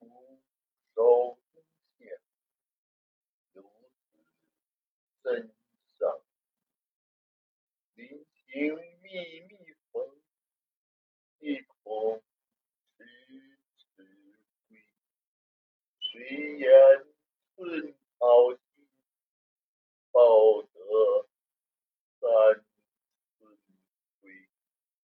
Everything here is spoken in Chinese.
吾手中线游子身上临行密密缝意恐迟迟归。谁言寸草心报得三春晖